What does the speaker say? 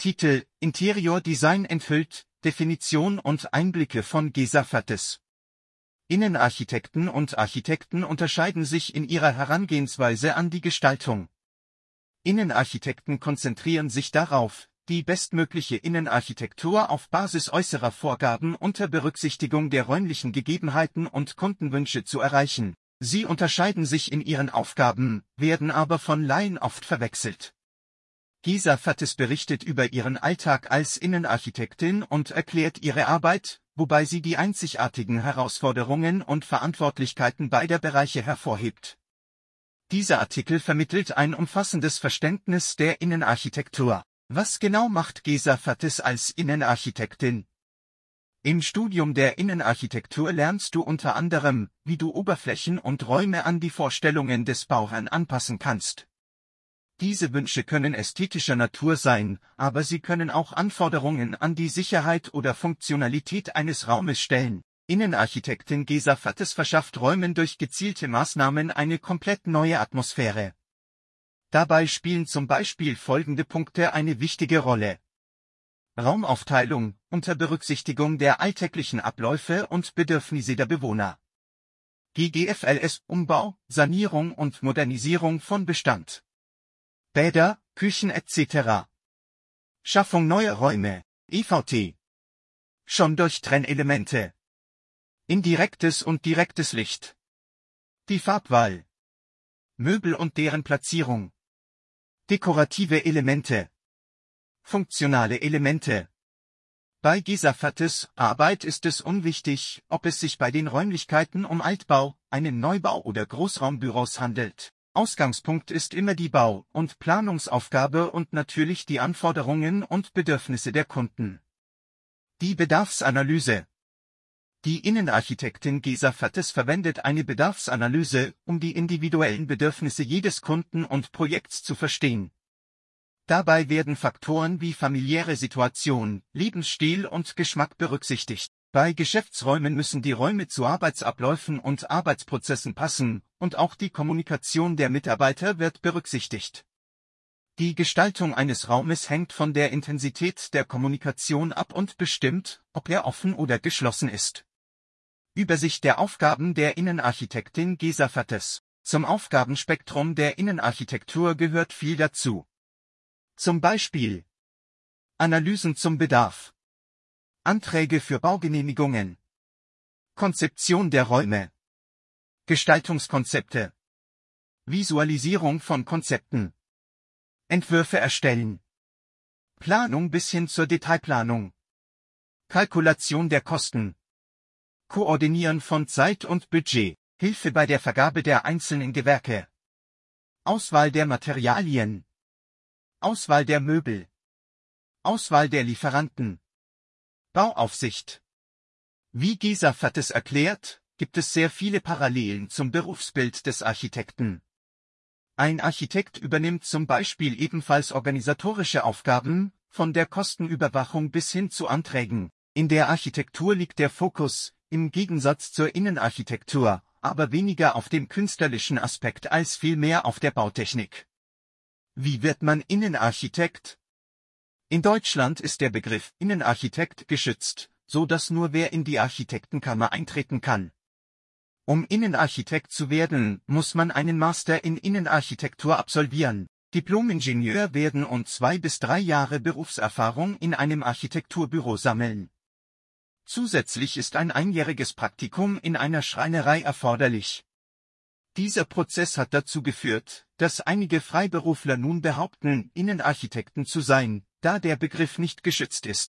Titel Interior Design enthüllt, Definition und Einblicke von Gesa Fattes. Innenarchitekten und Architekten unterscheiden sich in ihrer Herangehensweise an die Gestaltung. Innenarchitekten konzentrieren sich darauf, die bestmögliche Innenarchitektur auf Basis äußerer Vorgaben unter Berücksichtigung der räumlichen Gegebenheiten und Kundenwünsche zu erreichen. Sie unterscheiden sich in ihren Aufgaben, werden aber von Laien oft verwechselt. Gisa Fattes berichtet über ihren Alltag als Innenarchitektin und erklärt ihre Arbeit, wobei sie die einzigartigen Herausforderungen und Verantwortlichkeiten beider Bereiche hervorhebt. Dieser Artikel vermittelt ein umfassendes Verständnis der Innenarchitektur. Was genau macht Gesa Fattes als Innenarchitektin? Im Studium der Innenarchitektur lernst du unter anderem, wie du Oberflächen und Räume an die Vorstellungen des Bauherrn anpassen kannst. Diese Wünsche können ästhetischer Natur sein, aber sie können auch Anforderungen an die Sicherheit oder Funktionalität eines Raumes stellen. Innenarchitektin Gesa Fattes verschafft Räumen durch gezielte Maßnahmen eine komplett neue Atmosphäre. Dabei spielen zum Beispiel folgende Punkte eine wichtige Rolle. Raumaufteilung unter Berücksichtigung der alltäglichen Abläufe und Bedürfnisse der Bewohner. GGFLS Umbau, Sanierung und Modernisierung von Bestand. Bäder, Küchen etc. Schaffung neuer Räume, EVT. Schon durch Trennelemente. Indirektes und direktes Licht. Die Farbwahl. Möbel und deren Platzierung. Dekorative Elemente. Funktionale Elemente. Bei Gisafattes Arbeit ist es unwichtig, ob es sich bei den Räumlichkeiten um Altbau, einen Neubau oder Großraumbüros handelt. Ausgangspunkt ist immer die Bau- und Planungsaufgabe und natürlich die Anforderungen und Bedürfnisse der Kunden. Die Bedarfsanalyse Die Innenarchitektin Gesa Fattes verwendet eine Bedarfsanalyse, um die individuellen Bedürfnisse jedes Kunden und Projekts zu verstehen. Dabei werden Faktoren wie familiäre Situation, Lebensstil und Geschmack berücksichtigt. Bei Geschäftsräumen müssen die Räume zu Arbeitsabläufen und Arbeitsprozessen passen, und auch die Kommunikation der Mitarbeiter wird berücksichtigt. Die Gestaltung eines Raumes hängt von der Intensität der Kommunikation ab und bestimmt, ob er offen oder geschlossen ist. Übersicht der Aufgaben der Innenarchitektin Gesa Fattes. Zum Aufgabenspektrum der Innenarchitektur gehört viel dazu. Zum Beispiel Analysen zum Bedarf Anträge für Baugenehmigungen. Konzeption der Räume. Gestaltungskonzepte. Visualisierung von Konzepten. Entwürfe erstellen. Planung bis hin zur Detailplanung. Kalkulation der Kosten. Koordinieren von Zeit und Budget. Hilfe bei der Vergabe der einzelnen Gewerke. Auswahl der Materialien. Auswahl der Möbel. Auswahl der Lieferanten. Bauaufsicht. Wie Gisa Fattes erklärt, gibt es sehr viele Parallelen zum Berufsbild des Architekten. Ein Architekt übernimmt zum Beispiel ebenfalls organisatorische Aufgaben, von der Kostenüberwachung bis hin zu Anträgen. In der Architektur liegt der Fokus, im Gegensatz zur Innenarchitektur, aber weniger auf dem künstlerischen Aspekt als vielmehr auf der Bautechnik. Wie wird man Innenarchitekt? In Deutschland ist der Begriff Innenarchitekt geschützt, so dass nur wer in die Architektenkammer eintreten kann. Um Innenarchitekt zu werden, muss man einen Master in Innenarchitektur absolvieren. Diplomingenieur werden und zwei bis drei Jahre Berufserfahrung in einem Architekturbüro sammeln. Zusätzlich ist ein einjähriges Praktikum in einer Schreinerei erforderlich. Dieser Prozess hat dazu geführt, dass einige Freiberufler nun behaupten, Innenarchitekten zu sein, da der Begriff nicht geschützt ist.